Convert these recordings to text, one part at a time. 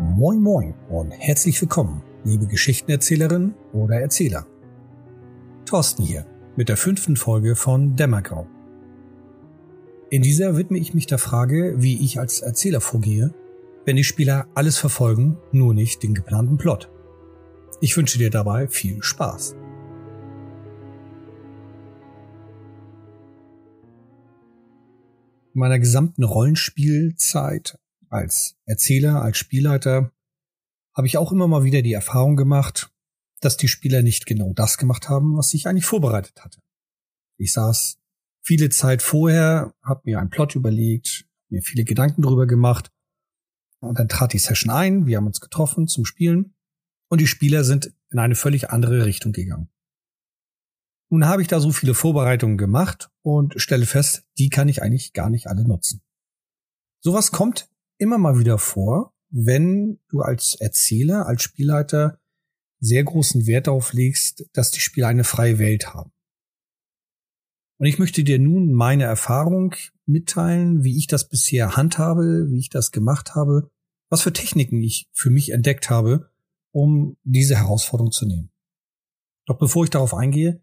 Moin Moin und herzlich willkommen, liebe Geschichtenerzählerin oder Erzähler. Thorsten hier mit der fünften Folge von Dämmergrau. In dieser widme ich mich der Frage, wie ich als Erzähler vorgehe, wenn die Spieler alles verfolgen, nur nicht den geplanten Plot. Ich wünsche dir dabei viel Spaß. In meiner gesamten Rollenspielzeit als Erzähler, als Spielleiter habe ich auch immer mal wieder die Erfahrung gemacht, dass die Spieler nicht genau das gemacht haben, was ich eigentlich vorbereitet hatte. Ich saß viele Zeit vorher, habe mir einen Plot überlegt, mir viele Gedanken darüber gemacht und dann trat die Session ein, wir haben uns getroffen zum Spielen und die Spieler sind in eine völlig andere Richtung gegangen. Nun habe ich da so viele Vorbereitungen gemacht und stelle fest, die kann ich eigentlich gar nicht alle nutzen. Sowas kommt immer mal wieder vor, wenn du als Erzähler, als Spielleiter sehr großen Wert darauf legst, dass die Spieler eine freie Welt haben. Und ich möchte dir nun meine Erfahrung mitteilen, wie ich das bisher handhabe, wie ich das gemacht habe, was für Techniken ich für mich entdeckt habe, um diese Herausforderung zu nehmen. Doch bevor ich darauf eingehe,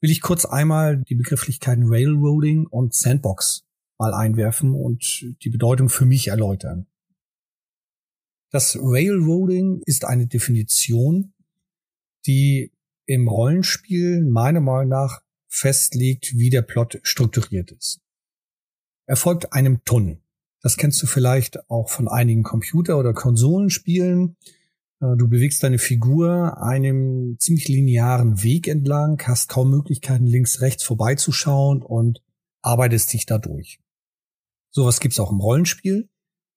will ich kurz einmal die Begrifflichkeiten Railroading und Sandbox mal einwerfen und die Bedeutung für mich erläutern. Das Railroading ist eine Definition, die im Rollenspiel meiner Meinung nach festlegt, wie der Plot strukturiert ist. Er folgt einem Tunnel. Das kennst du vielleicht auch von einigen Computer- oder Konsolenspielen. Äh, du bewegst deine Figur einem ziemlich linearen Weg entlang, hast kaum Möglichkeiten, links, rechts vorbeizuschauen und arbeitest dich dadurch. Sowas gibt's auch im Rollenspiel,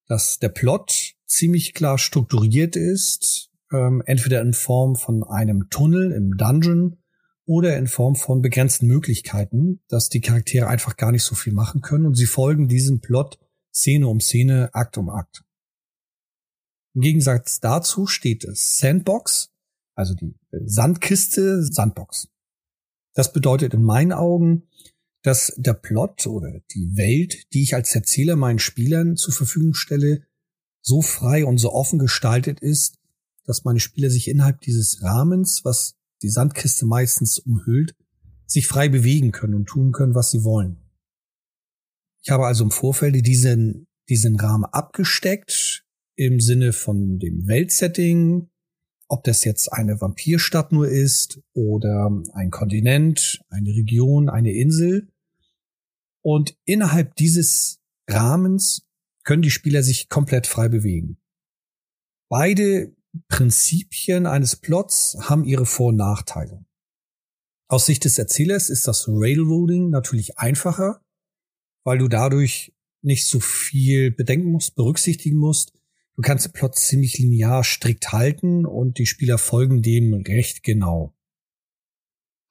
dass der Plot ziemlich klar strukturiert ist, ähm, entweder in Form von einem Tunnel im Dungeon oder in Form von begrenzten Möglichkeiten, dass die Charaktere einfach gar nicht so viel machen können und sie folgen diesem Plot Szene um Szene, Akt um Akt. Im Gegensatz dazu steht es Sandbox, also die Sandkiste Sandbox. Das bedeutet in meinen Augen, dass der Plot oder die Welt, die ich als Erzähler meinen Spielern zur Verfügung stelle, so frei und so offen gestaltet ist, dass meine Spieler sich innerhalb dieses Rahmens, was die Sandkiste meistens umhüllt, sich frei bewegen können und tun können, was sie wollen. Ich habe also im Vorfeld diesen, diesen Rahmen abgesteckt im Sinne von dem Weltsetting, ob das jetzt eine Vampirstadt nur ist oder ein Kontinent, eine Region, eine Insel. Und innerhalb dieses Rahmens können die Spieler sich komplett frei bewegen. Beide Prinzipien eines Plots haben ihre Vor- und Nachteile. Aus Sicht des Erzählers ist das Railroading natürlich einfacher, weil du dadurch nicht so viel bedenken musst, berücksichtigen musst. Du kannst den Plot ziemlich linear strikt halten und die Spieler folgen dem recht genau.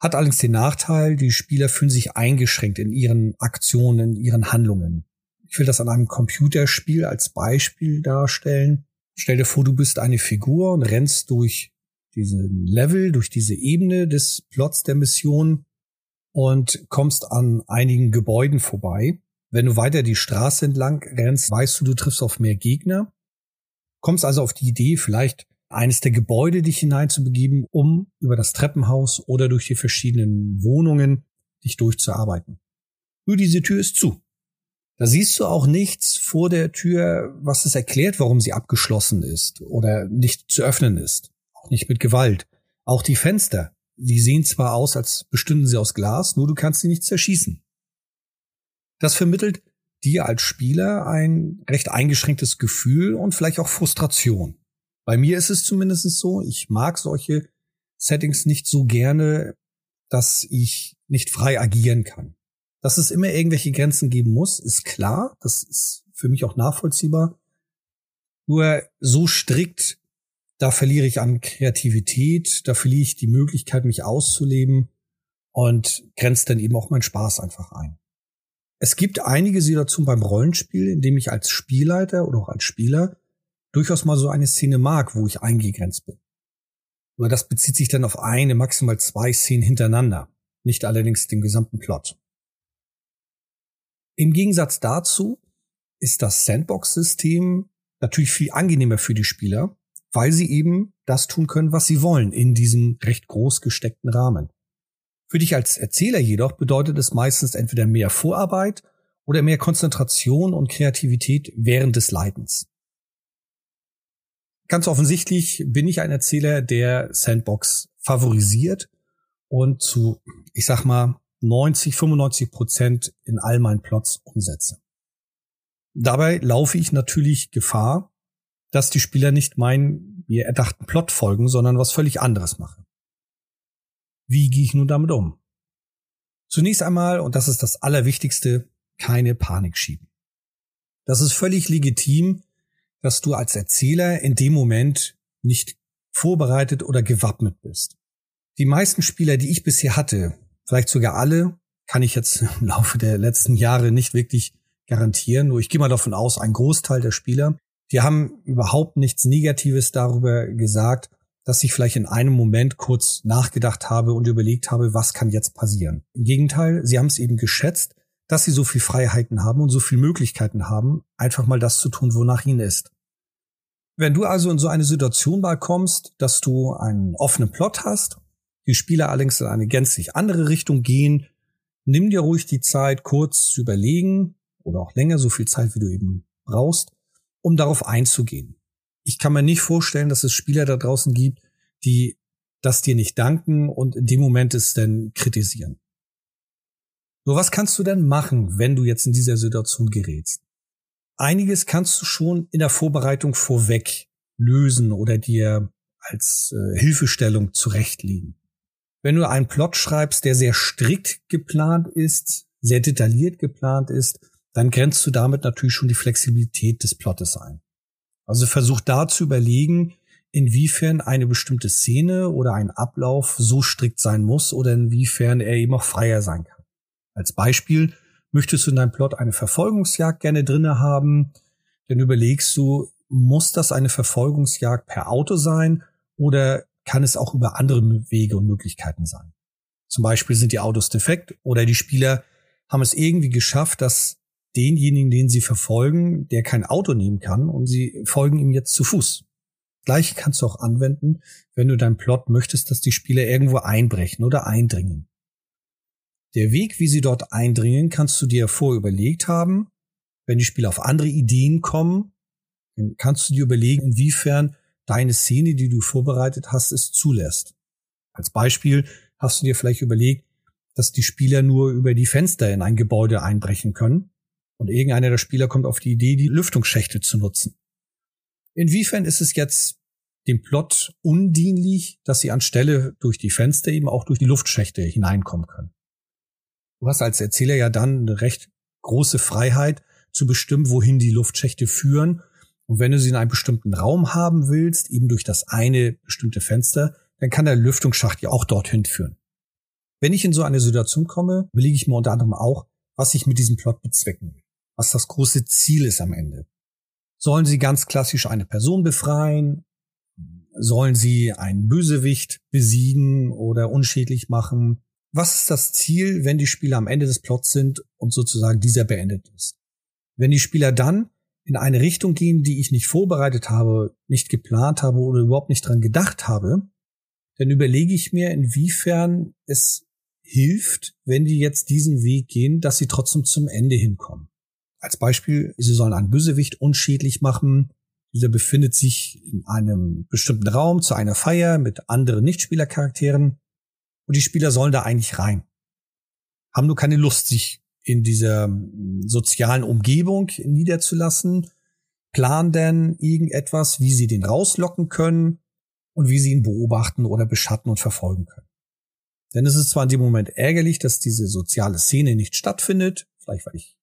Hat allerdings den Nachteil, die Spieler fühlen sich eingeschränkt in ihren Aktionen, in ihren Handlungen. Ich will das an einem Computerspiel als Beispiel darstellen. Stell dir vor, du bist eine Figur und rennst durch diesen Level, durch diese Ebene des Plots der Mission und kommst an einigen Gebäuden vorbei. Wenn du weiter die Straße entlang rennst, weißt du, du triffst auf mehr Gegner. Kommst also auf die Idee, vielleicht eines der Gebäude dich hineinzubegeben, um über das Treppenhaus oder durch die verschiedenen Wohnungen dich durchzuarbeiten. Nur diese Tür ist zu. Da siehst du auch nichts vor der Tür, was es erklärt, warum sie abgeschlossen ist oder nicht zu öffnen ist. Auch nicht mit Gewalt. Auch die Fenster, die sehen zwar aus, als bestünden sie aus Glas, nur du kannst sie nicht zerschießen. Das vermittelt dir als Spieler ein recht eingeschränktes Gefühl und vielleicht auch Frustration. Bei mir ist es zumindest so, ich mag solche Settings nicht so gerne, dass ich nicht frei agieren kann. Dass es immer irgendwelche Grenzen geben muss, ist klar. Das ist für mich auch nachvollziehbar. Nur so strikt, da verliere ich an Kreativität, da verliere ich die Möglichkeit, mich auszuleben und grenzt dann eben auch meinen Spaß einfach ein. Es gibt einige Situationen beim Rollenspiel, in dem ich als Spielleiter oder auch als Spieler durchaus mal so eine Szene mag, wo ich eingegrenzt bin. Nur das bezieht sich dann auf eine, maximal zwei Szenen hintereinander, nicht allerdings den gesamten Plot. Im Gegensatz dazu ist das Sandbox-System natürlich viel angenehmer für die Spieler, weil sie eben das tun können, was sie wollen in diesem recht groß gesteckten Rahmen. Für dich als Erzähler jedoch bedeutet es meistens entweder mehr Vorarbeit oder mehr Konzentration und Kreativität während des Leidens. Ganz offensichtlich bin ich ein Erzähler, der Sandbox favorisiert und zu, ich sag mal, 90, 95 Prozent in all meinen Plots umsetze. Dabei laufe ich natürlich Gefahr, dass die Spieler nicht meinen mir erdachten Plot folgen, sondern was völlig anderes machen. Wie gehe ich nun damit um? Zunächst einmal, und das ist das Allerwichtigste, keine Panik schieben. Das ist völlig legitim, dass du als Erzähler in dem Moment nicht vorbereitet oder gewappnet bist. Die meisten Spieler, die ich bisher hatte, vielleicht sogar alle, kann ich jetzt im Laufe der letzten Jahre nicht wirklich garantieren. Nur ich gehe mal davon aus, ein Großteil der Spieler, die haben überhaupt nichts Negatives darüber gesagt, dass ich vielleicht in einem Moment kurz nachgedacht habe und überlegt habe, was kann jetzt passieren. Im Gegenteil, sie haben es eben geschätzt, dass sie so viel Freiheiten haben und so viel Möglichkeiten haben, einfach mal das zu tun, wonach ihnen ist. Wenn du also in so eine Situation mal kommst, dass du einen offenen Plot hast, die Spieler allerdings in eine gänzlich andere Richtung gehen, nimm dir ruhig die Zeit, kurz zu überlegen oder auch länger, so viel Zeit, wie du eben brauchst, um darauf einzugehen. Ich kann mir nicht vorstellen, dass es Spieler da draußen gibt, die das dir nicht danken und in dem Moment es denn kritisieren. Nur was kannst du denn machen, wenn du jetzt in dieser Situation gerätst? Einiges kannst du schon in der Vorbereitung vorweg lösen oder dir als äh, Hilfestellung zurechtlegen. Wenn du einen Plot schreibst, der sehr strikt geplant ist, sehr detailliert geplant ist, dann grenzt du damit natürlich schon die Flexibilität des Plottes ein. Also versuch da zu überlegen, inwiefern eine bestimmte Szene oder ein Ablauf so strikt sein muss oder inwiefern er eben auch freier sein kann. Als Beispiel möchtest du in deinem Plot eine Verfolgungsjagd gerne drinne haben, dann überlegst du, muss das eine Verfolgungsjagd per Auto sein oder kann es auch über andere Wege und Möglichkeiten sein? Zum Beispiel sind die Autos defekt oder die Spieler haben es irgendwie geschafft, dass denjenigen, den sie verfolgen, der kein Auto nehmen kann und sie folgen ihm jetzt zu Fuß. Gleiche kannst du auch anwenden, wenn du deinen Plot möchtest, dass die Spieler irgendwo einbrechen oder eindringen. Der Weg, wie sie dort eindringen, kannst du dir vorüberlegt haben. Wenn die Spieler auf andere Ideen kommen, dann kannst du dir überlegen, inwiefern deine Szene, die du vorbereitet hast, es zulässt. Als Beispiel hast du dir vielleicht überlegt, dass die Spieler nur über die Fenster in ein Gebäude einbrechen können und irgendeiner der Spieler kommt auf die Idee, die Lüftungsschächte zu nutzen. Inwiefern ist es jetzt dem Plot undienlich, dass sie anstelle durch die Fenster eben auch durch die Luftschächte hineinkommen können? Du hast als Erzähler ja dann eine recht große Freiheit zu bestimmen, wohin die Luftschächte führen. Und wenn du sie in einem bestimmten Raum haben willst, eben durch das eine bestimmte Fenster, dann kann der Lüftungsschacht ja auch dorthin führen. Wenn ich in so eine Situation komme, überlege ich mir unter anderem auch, was ich mit diesem Plot bezwecken will. Was das große Ziel ist am Ende. Sollen sie ganz klassisch eine Person befreien? Sollen sie einen Bösewicht besiegen oder unschädlich machen? was ist das Ziel, wenn die Spieler am Ende des Plots sind und sozusagen dieser beendet ist? Wenn die Spieler dann in eine Richtung gehen, die ich nicht vorbereitet habe, nicht geplant habe oder überhaupt nicht dran gedacht habe, dann überlege ich mir, inwiefern es hilft, wenn die jetzt diesen Weg gehen, dass sie trotzdem zum Ende hinkommen. Als Beispiel, sie sollen einen Bösewicht unschädlich machen. Dieser befindet sich in einem bestimmten Raum zu einer Feier mit anderen Nichtspielercharakteren und die Spieler sollen da eigentlich rein. Haben nur keine Lust, sich in dieser hm, sozialen Umgebung niederzulassen, planen denn irgendetwas, wie sie den rauslocken können und wie sie ihn beobachten oder beschatten und verfolgen können. Denn es ist zwar in dem Moment ärgerlich, dass diese soziale Szene nicht stattfindet, vielleicht weil ich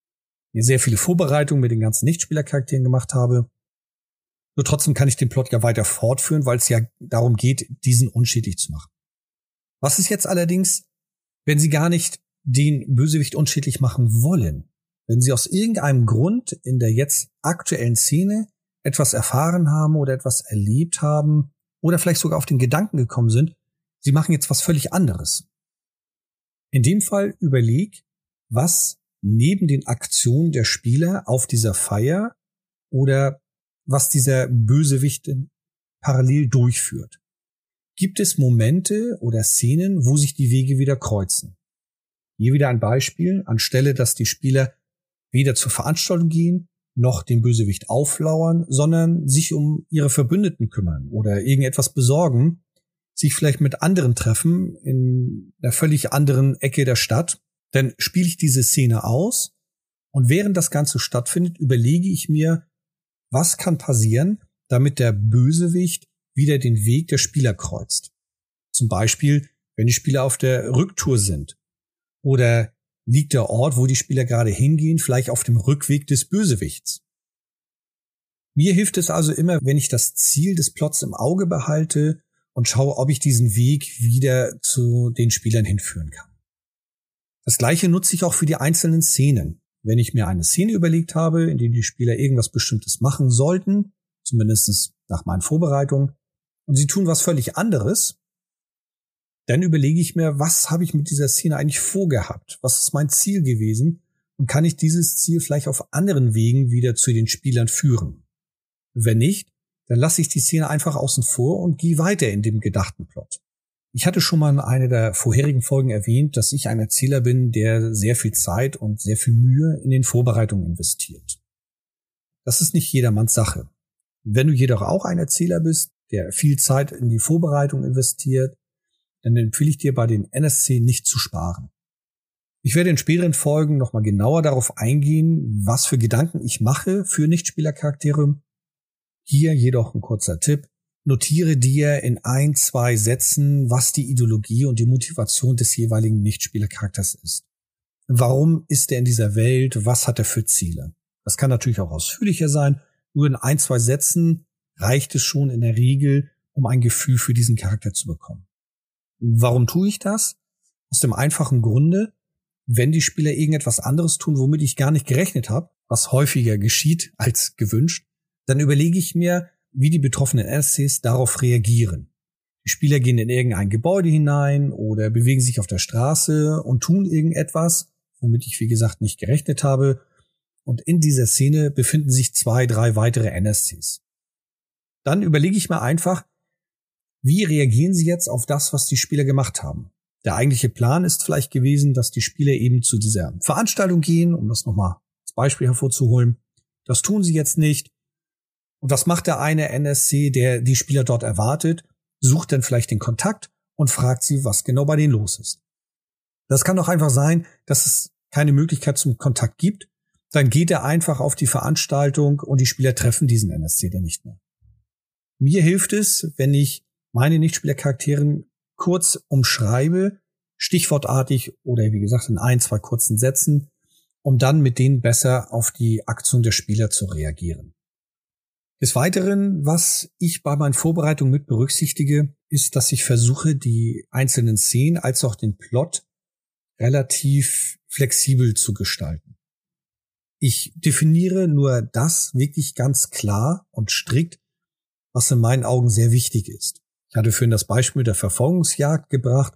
sehr viele Vorbereitungen mit den ganzen Nichtspielercharakteren gemacht habe, nur trotzdem kann ich den Plot ja weiter fortführen, weil es ja darum geht, diesen unschädlich zu machen. Was ist jetzt allerdings, wenn sie gar nicht den Bösewicht unschädlich machen wollen? Wenn sie aus irgendeinem Grund in der jetzt aktuellen Szene etwas erfahren haben oder etwas erlebt haben oder vielleicht sogar auf den Gedanken gekommen sind, sie machen jetzt was völlig anderes. In dem Fall überleg, was neben den Aktionen der Spieler auf dieser Feier oder was dieser Bösewicht parallel durchführt. Gibt es Momente oder Szenen, wo sich die Wege wieder kreuzen? Hier wieder ein Beispiel, anstelle dass die Spieler weder zur Veranstaltung gehen, noch dem Bösewicht auflauern, sondern sich um ihre Verbündeten kümmern oder irgendetwas besorgen, sich vielleicht mit anderen treffen in einer völlig anderen Ecke der Stadt. Dann spiele ich diese Szene aus und während das Ganze stattfindet, überlege ich mir, was kann passieren, damit der Bösewicht wieder den Weg der Spieler kreuzt. Zum Beispiel, wenn die Spieler auf der Rücktour sind oder liegt der Ort, wo die Spieler gerade hingehen, vielleicht auf dem Rückweg des Bösewichts. Mir hilft es also immer, wenn ich das Ziel des Plots im Auge behalte und schaue, ob ich diesen Weg wieder zu den Spielern hinführen kann. Das gleiche nutze ich auch für die einzelnen Szenen. Wenn ich mir eine Szene überlegt habe, in der die Spieler irgendwas Bestimmtes machen sollten, zumindest nach meinen Vorbereitungen, und sie tun was völlig anderes, dann überlege ich mir, was habe ich mit dieser Szene eigentlich vorgehabt? Was ist mein Ziel gewesen? Und kann ich dieses Ziel vielleicht auf anderen Wegen wieder zu den Spielern führen? Wenn nicht, dann lasse ich die Szene einfach außen vor und gehe weiter in dem gedachten Plot. Ich hatte schon mal in einer der vorherigen Folgen erwähnt, dass ich ein Erzähler bin, der sehr viel Zeit und sehr viel Mühe in den Vorbereitungen investiert. Das ist nicht jedermanns Sache. Wenn du jedoch auch ein Erzähler bist, der viel Zeit in die Vorbereitung investiert, dann empfehle ich dir bei den NSC nicht zu sparen. Ich werde in späteren Folgen nochmal genauer darauf eingehen, was für Gedanken ich mache für Nichtspielercharaktere. Hier jedoch ein kurzer Tipp. Notiere dir in ein, zwei Sätzen, was die Ideologie und die Motivation des jeweiligen Nichtspielercharakters ist. Warum ist er in dieser Welt? Was hat er für Ziele? Das kann natürlich auch ausführlicher sein. Nur in ein, zwei Sätzen reicht es schon in der Regel, um ein Gefühl für diesen Charakter zu bekommen. Warum tue ich das? Aus dem einfachen Grunde, wenn die Spieler irgendetwas anderes tun, womit ich gar nicht gerechnet habe, was häufiger geschieht als gewünscht, dann überlege ich mir, wie die betroffenen NSCs darauf reagieren. Die Spieler gehen in irgendein Gebäude hinein oder bewegen sich auf der Straße und tun irgendetwas, womit ich, wie gesagt, nicht gerechnet habe. Und in dieser Szene befinden sich zwei, drei weitere NSCs. Dann überlege ich mir einfach, wie reagieren sie jetzt auf das, was die Spieler gemacht haben? Der eigentliche Plan ist vielleicht gewesen, dass die Spieler eben zu dieser Veranstaltung gehen, um das nochmal als Beispiel hervorzuholen. Das tun sie jetzt nicht. Und was macht der eine NSC, der die Spieler dort erwartet? Sucht dann vielleicht den Kontakt und fragt sie, was genau bei denen los ist. Das kann doch einfach sein, dass es keine Möglichkeit zum Kontakt gibt. Dann geht er einfach auf die Veranstaltung und die Spieler treffen diesen NSC dann nicht mehr. Mir hilft es, wenn ich meine Nichtspielercharakteren kurz umschreibe, stichwortartig oder wie gesagt in ein, zwei kurzen Sätzen, um dann mit denen besser auf die Aktion der Spieler zu reagieren. Des Weiteren, was ich bei meinen Vorbereitungen mit berücksichtige, ist, dass ich versuche, die einzelnen Szenen als auch den Plot relativ flexibel zu gestalten. Ich definiere nur das wirklich ganz klar und strikt, was in meinen Augen sehr wichtig ist. Ich hatte vorhin das Beispiel der Verfolgungsjagd gebracht.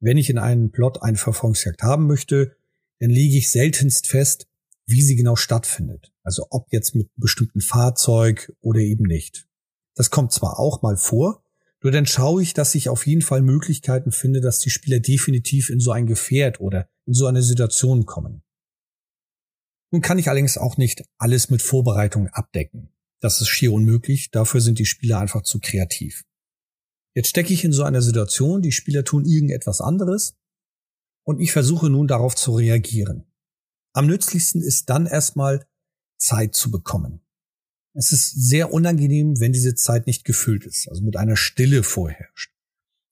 Wenn ich in einem Plot eine Verfolgungsjagd haben möchte, dann lege ich seltenst fest, wie sie genau stattfindet. Also ob jetzt mit einem bestimmten Fahrzeug oder eben nicht. Das kommt zwar auch mal vor, nur dann schaue ich, dass ich auf jeden Fall Möglichkeiten finde, dass die Spieler definitiv in so ein Gefährt oder in so eine Situation kommen. Nun kann ich allerdings auch nicht alles mit Vorbereitung abdecken. Das ist schier unmöglich, dafür sind die Spieler einfach zu kreativ. Jetzt stecke ich in so einer Situation, die Spieler tun irgendetwas anderes und ich versuche nun darauf zu reagieren. Am nützlichsten ist dann erstmal Zeit zu bekommen. Es ist sehr unangenehm, wenn diese Zeit nicht gefüllt ist, also mit einer Stille vorherrscht.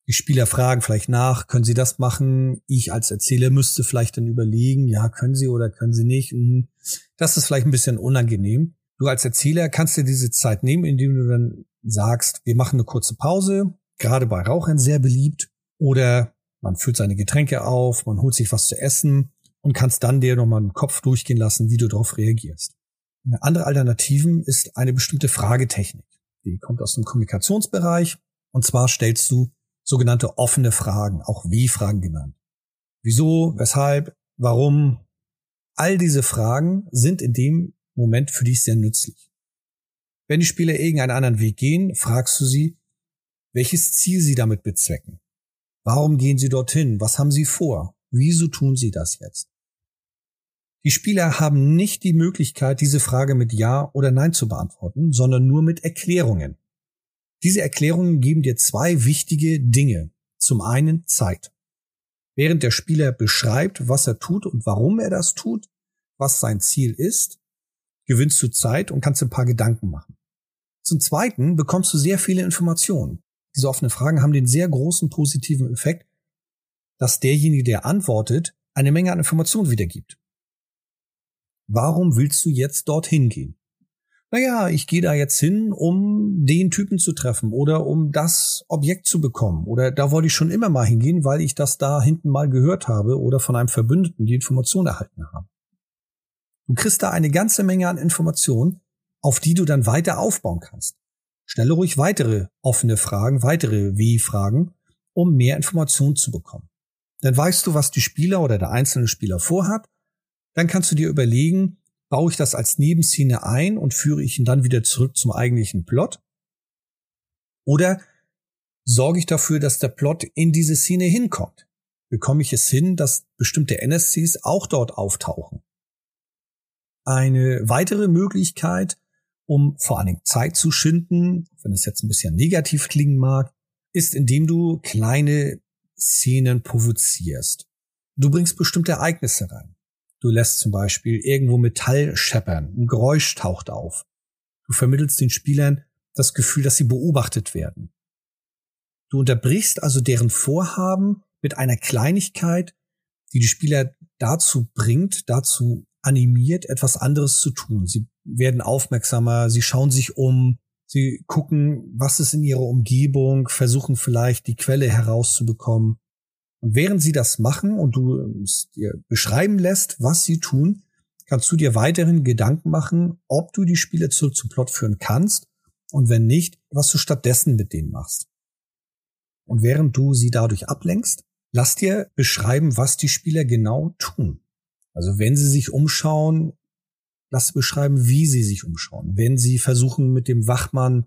Die Spieler fragen vielleicht nach, können sie das machen? Ich als Erzähler müsste vielleicht dann überlegen, ja, können sie oder können sie nicht? Mhm. Das ist vielleicht ein bisschen unangenehm. Du als Erzähler kannst dir diese Zeit nehmen, indem du dann sagst, wir machen eine kurze Pause, gerade bei Rauchern sehr beliebt, oder man füllt seine Getränke auf, man holt sich was zu essen und kannst dann dir nochmal den Kopf durchgehen lassen, wie du darauf reagierst. Eine andere Alternative ist eine bestimmte Fragetechnik. Die kommt aus dem Kommunikationsbereich und zwar stellst du sogenannte offene Fragen, auch W-Fragen genannt. Wieso, weshalb, warum? All diese Fragen sind in dem Moment für dich sehr nützlich. Wenn die Spieler irgendeinen anderen Weg gehen, fragst du sie, welches Ziel sie damit bezwecken. Warum gehen sie dorthin? Was haben sie vor? Wieso tun sie das jetzt? Die Spieler haben nicht die Möglichkeit, diese Frage mit Ja oder Nein zu beantworten, sondern nur mit Erklärungen. Diese Erklärungen geben dir zwei wichtige Dinge. Zum einen Zeit. Während der Spieler beschreibt, was er tut und warum er das tut, was sein Ziel ist, gewinnst du Zeit und kannst ein paar Gedanken machen. Zum Zweiten bekommst du sehr viele Informationen. Diese offenen Fragen haben den sehr großen positiven Effekt, dass derjenige, der antwortet, eine Menge an Informationen wiedergibt. Warum willst du jetzt dorthin gehen? Naja, ich gehe da jetzt hin, um den Typen zu treffen oder um das Objekt zu bekommen. Oder da wollte ich schon immer mal hingehen, weil ich das da hinten mal gehört habe oder von einem Verbündeten die Information erhalten habe. Du kriegst da eine ganze Menge an Informationen, auf die du dann weiter aufbauen kannst. Stelle ruhig weitere offene Fragen, weitere Wie-Fragen, um mehr Informationen zu bekommen. Dann weißt du, was die Spieler oder der einzelne Spieler vorhat. Dann kannst du dir überlegen, baue ich das als Nebenszene ein und führe ich ihn dann wieder zurück zum eigentlichen Plot? Oder sorge ich dafür, dass der Plot in diese Szene hinkommt? Bekomme ich es hin, dass bestimmte NSCs auch dort auftauchen? Eine weitere Möglichkeit, um vor allen Dingen Zeit zu schinden, wenn es jetzt ein bisschen negativ klingen mag, ist, indem du kleine Szenen provozierst. Du bringst bestimmte Ereignisse rein. Du lässt zum Beispiel irgendwo Metall scheppern, ein Geräusch taucht auf. Du vermittelst den Spielern das Gefühl, dass sie beobachtet werden. Du unterbrichst also deren Vorhaben mit einer Kleinigkeit, die die Spieler dazu bringt, dazu animiert, etwas anderes zu tun. Sie werden aufmerksamer, sie schauen sich um, sie gucken, was ist in ihrer Umgebung, versuchen vielleicht die Quelle herauszubekommen. Und während sie das machen und du es dir beschreiben lässt, was sie tun, kannst du dir weiterhin Gedanken machen, ob du die Spiele zurück zum Plot führen kannst und wenn nicht, was du stattdessen mit denen machst. Und während du sie dadurch ablenkst, lass dir beschreiben, was die Spieler genau tun. Also wenn sie sich umschauen, lass beschreiben, wie sie sich umschauen. Wenn sie versuchen, mit dem Wachmann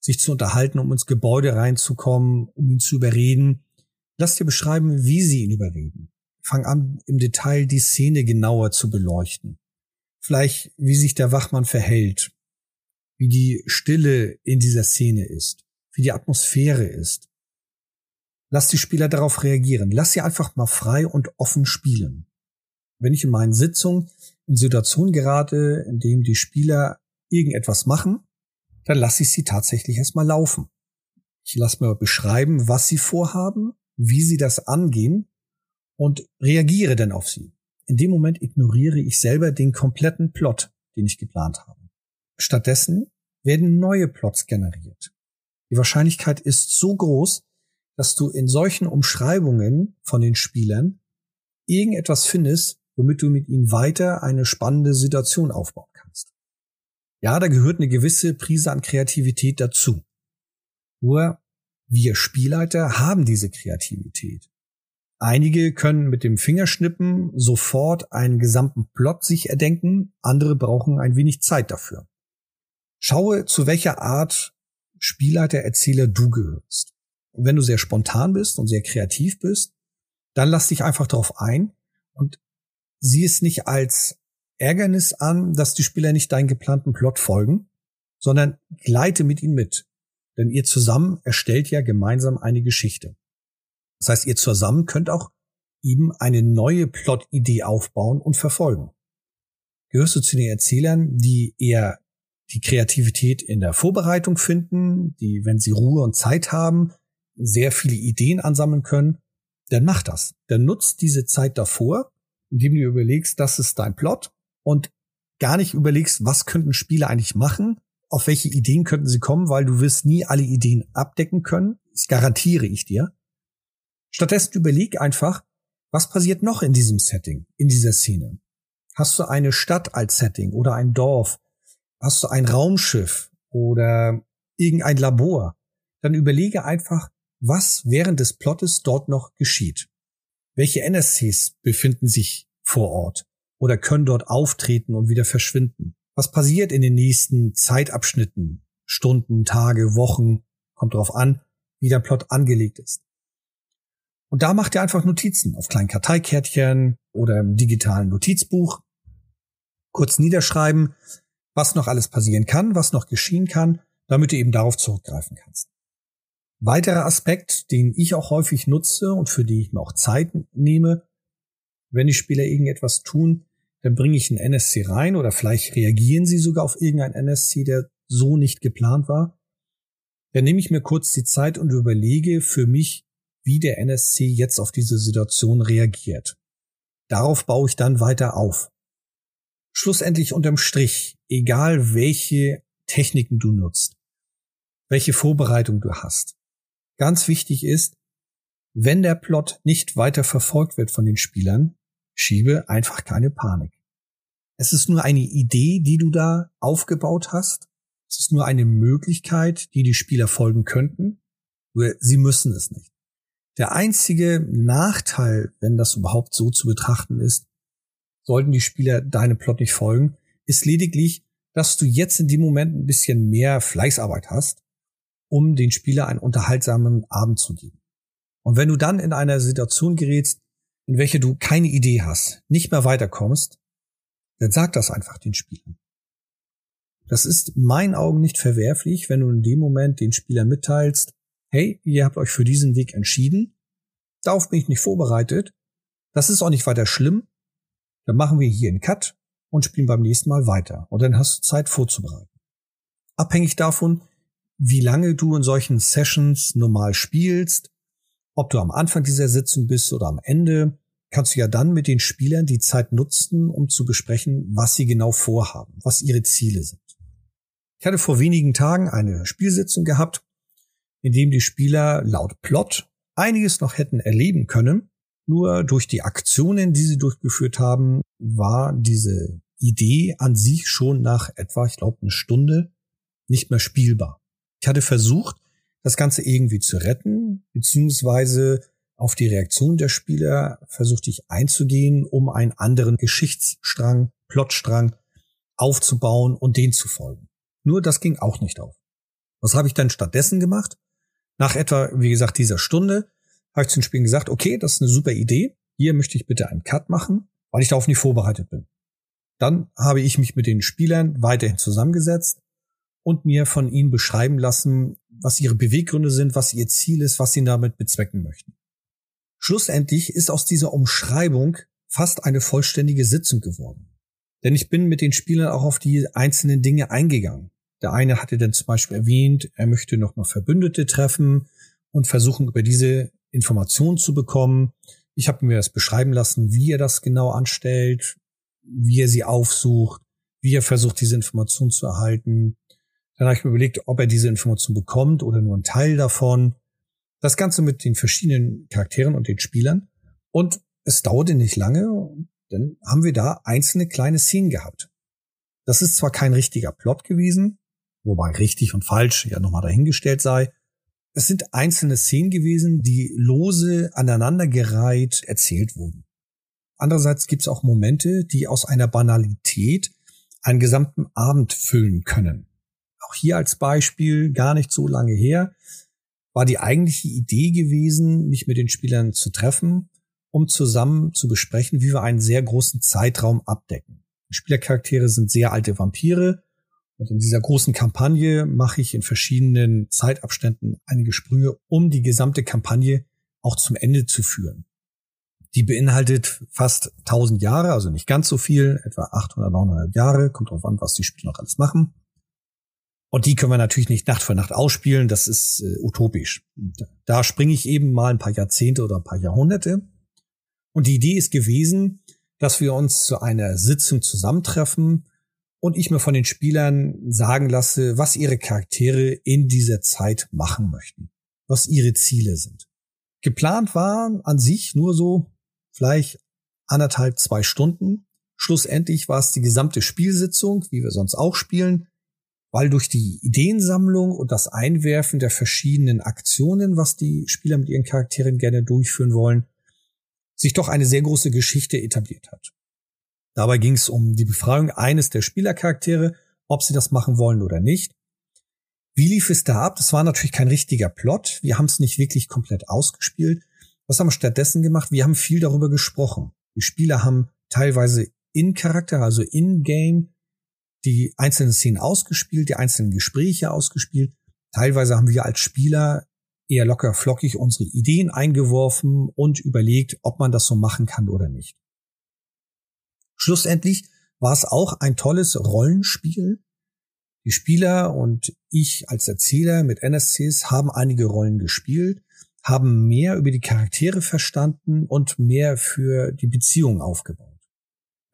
sich zu unterhalten, um ins Gebäude reinzukommen, um ihn zu überreden, lass dir beschreiben, wie sie ihn überreden. Fang an, im Detail die Szene genauer zu beleuchten. Vielleicht, wie sich der Wachmann verhält, wie die Stille in dieser Szene ist, wie die Atmosphäre ist. Lass die Spieler darauf reagieren. Lass sie einfach mal frei und offen spielen. Wenn ich in meinen Sitzungen in Situationen gerate, in denen die Spieler irgendetwas machen, dann lasse ich sie tatsächlich erstmal laufen. Ich lasse mir beschreiben, was sie vorhaben, wie sie das angehen und reagiere dann auf sie. In dem Moment ignoriere ich selber den kompletten Plot, den ich geplant habe. Stattdessen werden neue Plots generiert. Die Wahrscheinlichkeit ist so groß, dass du in solchen Umschreibungen von den Spielern irgendetwas findest, womit du mit ihnen weiter eine spannende Situation aufbauen kannst. Ja, da gehört eine gewisse Prise an Kreativität dazu. Nur wir Spielleiter haben diese Kreativität. Einige können mit dem Fingerschnippen sofort einen gesamten Plot sich erdenken, andere brauchen ein wenig Zeit dafür. Schaue, zu welcher Art Spielleiter, Erzähler du gehörst. Wenn du sehr spontan bist und sehr kreativ bist, dann lass dich einfach darauf ein und sieh es nicht als Ärgernis an, dass die Spieler nicht deinen geplanten Plot folgen, sondern gleite mit ihnen mit. Denn ihr zusammen erstellt ja gemeinsam eine Geschichte. Das heißt, ihr zusammen könnt auch eben eine neue Plot-Idee aufbauen und verfolgen. Gehörst du zu den Erzählern, die eher die Kreativität in der Vorbereitung finden, die, wenn sie Ruhe und Zeit haben, sehr viele Ideen ansammeln können, dann mach das. Dann nutzt diese Zeit davor, indem du überlegst, das ist dein Plot und gar nicht überlegst, was könnten Spieler eigentlich machen, auf welche Ideen könnten sie kommen, weil du wirst nie alle Ideen abdecken können. Das garantiere ich dir. Stattdessen überleg einfach, was passiert noch in diesem Setting, in dieser Szene? Hast du eine Stadt als Setting oder ein Dorf? Hast du ein Raumschiff oder irgendein Labor? Dann überlege einfach, was während des Plottes dort noch geschieht. Welche NSCs befinden sich vor Ort oder können dort auftreten und wieder verschwinden? Was passiert in den nächsten Zeitabschnitten? Stunden, Tage, Wochen, kommt drauf an, wie der Plot angelegt ist. Und da macht ihr einfach Notizen auf kleinen Karteikärtchen oder im digitalen Notizbuch. Kurz niederschreiben, was noch alles passieren kann, was noch geschehen kann, damit du eben darauf zurückgreifen kannst. Weiterer Aspekt, den ich auch häufig nutze und für die ich mir auch Zeit nehme, wenn die Spieler irgendetwas tun, dann bringe ich einen NSC rein oder vielleicht reagieren sie sogar auf irgendeinen NSC, der so nicht geplant war. Dann nehme ich mir kurz die Zeit und überlege für mich, wie der NSC jetzt auf diese Situation reagiert. Darauf baue ich dann weiter auf. Schlussendlich unterm Strich, egal welche Techniken du nutzt, welche Vorbereitung du hast. Ganz wichtig ist, wenn der Plot nicht weiter verfolgt wird von den Spielern, schiebe einfach keine Panik. Es ist nur eine Idee, die du da aufgebaut hast. Es ist nur eine Möglichkeit, die die Spieler folgen könnten. Nur sie müssen es nicht. Der einzige Nachteil, wenn das überhaupt so zu betrachten ist, sollten die Spieler deinem Plot nicht folgen, ist lediglich, dass du jetzt in dem Moment ein bisschen mehr Fleißarbeit hast, um den Spieler einen unterhaltsamen Abend zu geben. Und wenn du dann in einer Situation gerätst, in welche du keine Idee hast, nicht mehr weiterkommst, dann sag das einfach den Spielern. Das ist in meinen Augen nicht verwerflich, wenn du in dem Moment den Spielern mitteilst, hey, ihr habt euch für diesen Weg entschieden, darauf bin ich nicht vorbereitet, das ist auch nicht weiter schlimm, dann machen wir hier einen Cut und spielen beim nächsten Mal weiter und dann hast du Zeit vorzubereiten. Abhängig davon, wie lange du in solchen Sessions normal spielst, ob du am Anfang dieser Sitzung bist oder am Ende, kannst du ja dann mit den Spielern die Zeit nutzen, um zu besprechen, was sie genau vorhaben, was ihre Ziele sind. Ich hatte vor wenigen Tagen eine Spielsitzung gehabt, in dem die Spieler laut Plot einiges noch hätten erleben können. Nur durch die Aktionen, die sie durchgeführt haben, war diese Idee an sich schon nach etwa, ich glaube, eine Stunde nicht mehr spielbar. Ich hatte versucht, das Ganze irgendwie zu retten, beziehungsweise auf die Reaktion der Spieler versuchte ich einzugehen, um einen anderen Geschichtsstrang, Plotstrang aufzubauen und den zu folgen. Nur das ging auch nicht auf. Was habe ich dann stattdessen gemacht? Nach etwa, wie gesagt, dieser Stunde habe ich zu den Spielen gesagt, okay, das ist eine super Idee. Hier möchte ich bitte einen Cut machen, weil ich darauf nicht vorbereitet bin. Dann habe ich mich mit den Spielern weiterhin zusammengesetzt und mir von ihnen beschreiben lassen, was ihre Beweggründe sind, was ihr Ziel ist, was sie damit bezwecken möchten. Schlussendlich ist aus dieser Umschreibung fast eine vollständige Sitzung geworden. Denn ich bin mit den Spielern auch auf die einzelnen Dinge eingegangen. Der eine hatte dann zum Beispiel erwähnt, er möchte nochmal Verbündete treffen und versuchen, über diese Informationen zu bekommen. Ich habe mir das beschreiben lassen, wie er das genau anstellt, wie er sie aufsucht, wie er versucht, diese Informationen zu erhalten. Dann habe ich mir überlegt, ob er diese Information bekommt oder nur einen Teil davon. Das Ganze mit den verschiedenen Charakteren und den Spielern. Und es dauerte nicht lange, dann haben wir da einzelne kleine Szenen gehabt. Das ist zwar kein richtiger Plot gewesen, wobei richtig und falsch ja nochmal dahingestellt sei. Es sind einzelne Szenen gewesen, die lose aneinandergereiht erzählt wurden. Andererseits gibt es auch Momente, die aus einer Banalität einen gesamten Abend füllen können. Auch hier als Beispiel, gar nicht so lange her, war die eigentliche Idee gewesen, mich mit den Spielern zu treffen, um zusammen zu besprechen, wie wir einen sehr großen Zeitraum abdecken. Die Spielercharaktere sind sehr alte Vampire und in dieser großen Kampagne mache ich in verschiedenen Zeitabständen einige Sprünge, um die gesamte Kampagne auch zum Ende zu führen. Die beinhaltet fast 1000 Jahre, also nicht ganz so viel, etwa 800, 900 Jahre, kommt drauf an, was die Spieler noch alles machen. Und die können wir natürlich nicht Nacht für Nacht ausspielen, das ist äh, utopisch. Da springe ich eben mal ein paar Jahrzehnte oder ein paar Jahrhunderte. Und die Idee ist gewesen, dass wir uns zu einer Sitzung zusammentreffen und ich mir von den Spielern sagen lasse, was ihre Charaktere in dieser Zeit machen möchten, was ihre Ziele sind. Geplant war an sich nur so vielleicht anderthalb, zwei Stunden. Schlussendlich war es die gesamte Spielsitzung, wie wir sonst auch spielen, weil durch die Ideensammlung und das Einwerfen der verschiedenen Aktionen, was die Spieler mit ihren Charakteren gerne durchführen wollen, sich doch eine sehr große Geschichte etabliert hat. Dabei ging es um die Befragung eines der Spielercharaktere, ob sie das machen wollen oder nicht. Wie lief es da ab? Das war natürlich kein richtiger Plot. Wir haben es nicht wirklich komplett ausgespielt. Was haben wir stattdessen gemacht? Wir haben viel darüber gesprochen. Die Spieler haben teilweise in Charakter, also in Game, die einzelnen Szenen ausgespielt, die einzelnen Gespräche ausgespielt. Teilweise haben wir als Spieler eher locker flockig unsere Ideen eingeworfen und überlegt, ob man das so machen kann oder nicht. Schlussendlich war es auch ein tolles Rollenspiel. Die Spieler und ich als Erzähler mit NSCs haben einige Rollen gespielt, haben mehr über die Charaktere verstanden und mehr für die Beziehung aufgebaut.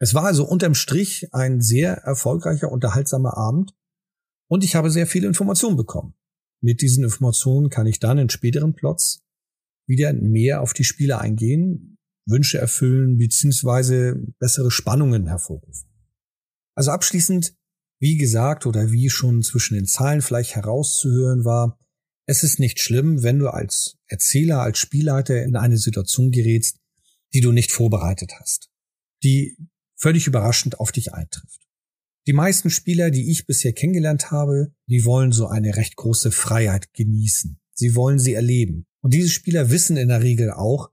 Es war also unterm Strich ein sehr erfolgreicher, unterhaltsamer Abend und ich habe sehr viele Informationen bekommen. Mit diesen Informationen kann ich dann in späteren Plots wieder mehr auf die Spieler eingehen, Wünsche erfüllen beziehungsweise bessere Spannungen hervorrufen. Also abschließend, wie gesagt oder wie schon zwischen den Zeilen vielleicht herauszuhören war, es ist nicht schlimm, wenn du als Erzähler, als Spielleiter in eine Situation gerätst, die du nicht vorbereitet hast, die völlig überraschend auf dich eintrifft. Die meisten Spieler, die ich bisher kennengelernt habe, die wollen so eine recht große Freiheit genießen. Sie wollen sie erleben. Und diese Spieler wissen in der Regel auch,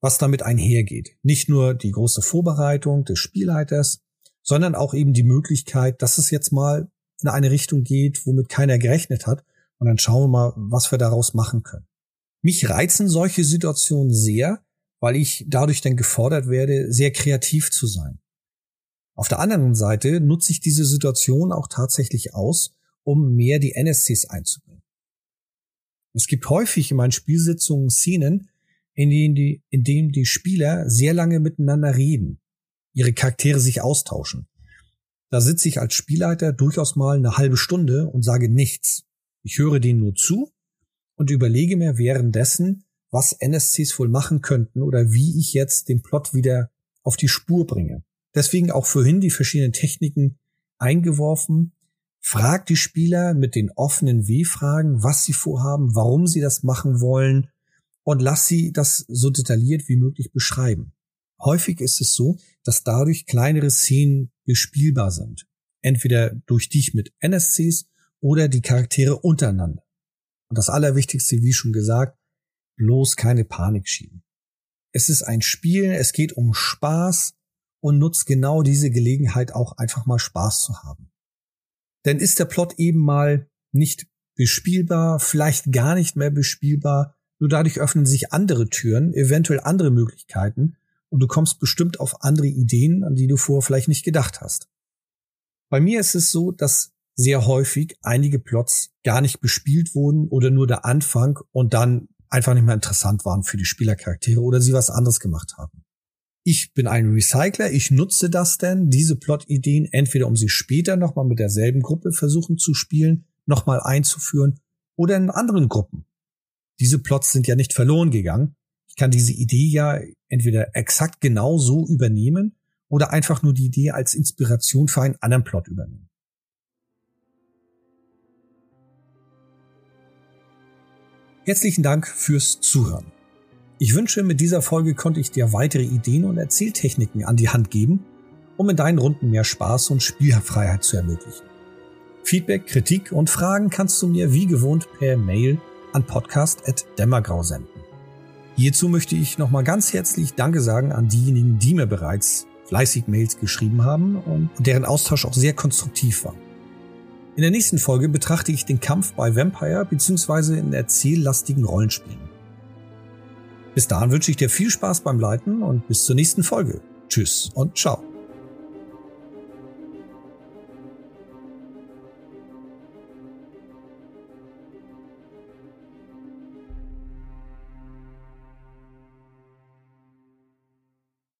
was damit einhergeht. Nicht nur die große Vorbereitung des Spielleiters, sondern auch eben die Möglichkeit, dass es jetzt mal in eine Richtung geht, womit keiner gerechnet hat. Und dann schauen wir mal, was wir daraus machen können. Mich reizen solche Situationen sehr, weil ich dadurch dann gefordert werde, sehr kreativ zu sein. Auf der anderen Seite nutze ich diese Situation auch tatsächlich aus, um mehr die NSCs einzubringen. Es gibt häufig in meinen Spielsitzungen Szenen, in denen die, in denen die Spieler sehr lange miteinander reden, ihre Charaktere sich austauschen. Da sitze ich als Spielleiter durchaus mal eine halbe Stunde und sage nichts. Ich höre denen nur zu und überlege mir währenddessen, was NSCs wohl machen könnten oder wie ich jetzt den Plot wieder auf die Spur bringe. Deswegen auch vorhin die verschiedenen Techniken eingeworfen. Fragt die Spieler mit den offenen W-Fragen, was sie vorhaben, warum sie das machen wollen und lass sie das so detailliert wie möglich beschreiben. Häufig ist es so, dass dadurch kleinere Szenen bespielbar sind. Entweder durch dich mit NSCs oder die Charaktere untereinander. Und das Allerwichtigste, wie schon gesagt, bloß keine Panik schieben. Es ist ein Spiel, es geht um Spaß, und nutzt genau diese Gelegenheit auch einfach mal Spaß zu haben. Denn ist der Plot eben mal nicht bespielbar, vielleicht gar nicht mehr bespielbar, nur dadurch öffnen sich andere Türen, eventuell andere Möglichkeiten und du kommst bestimmt auf andere Ideen, an die du vorher vielleicht nicht gedacht hast. Bei mir ist es so, dass sehr häufig einige Plots gar nicht bespielt wurden oder nur der Anfang und dann einfach nicht mehr interessant waren für die Spielercharaktere oder sie was anderes gemacht haben ich bin ein Recycler, ich nutze das denn, diese Plot-Ideen, entweder um sie später nochmal mit derselben Gruppe versuchen zu spielen, nochmal einzuführen oder in anderen Gruppen. Diese Plots sind ja nicht verloren gegangen. Ich kann diese Idee ja entweder exakt genau so übernehmen oder einfach nur die Idee als Inspiration für einen anderen Plot übernehmen. Herzlichen Dank fürs Zuhören. Ich wünsche, mit dieser Folge konnte ich dir weitere Ideen und Erzähltechniken an die Hand geben, um in deinen Runden mehr Spaß und Spielfreiheit zu ermöglichen. Feedback, Kritik und Fragen kannst du mir wie gewohnt per Mail an podcast.dämmergrau senden. Hierzu möchte ich nochmal ganz herzlich Danke sagen an diejenigen, die mir bereits fleißig Mails geschrieben haben und deren Austausch auch sehr konstruktiv war. In der nächsten Folge betrachte ich den Kampf bei Vampire bzw. in erzähllastigen Rollenspielen. Bis dahin wünsche ich dir viel Spaß beim Leiten und bis zur nächsten Folge. Tschüss und ciao.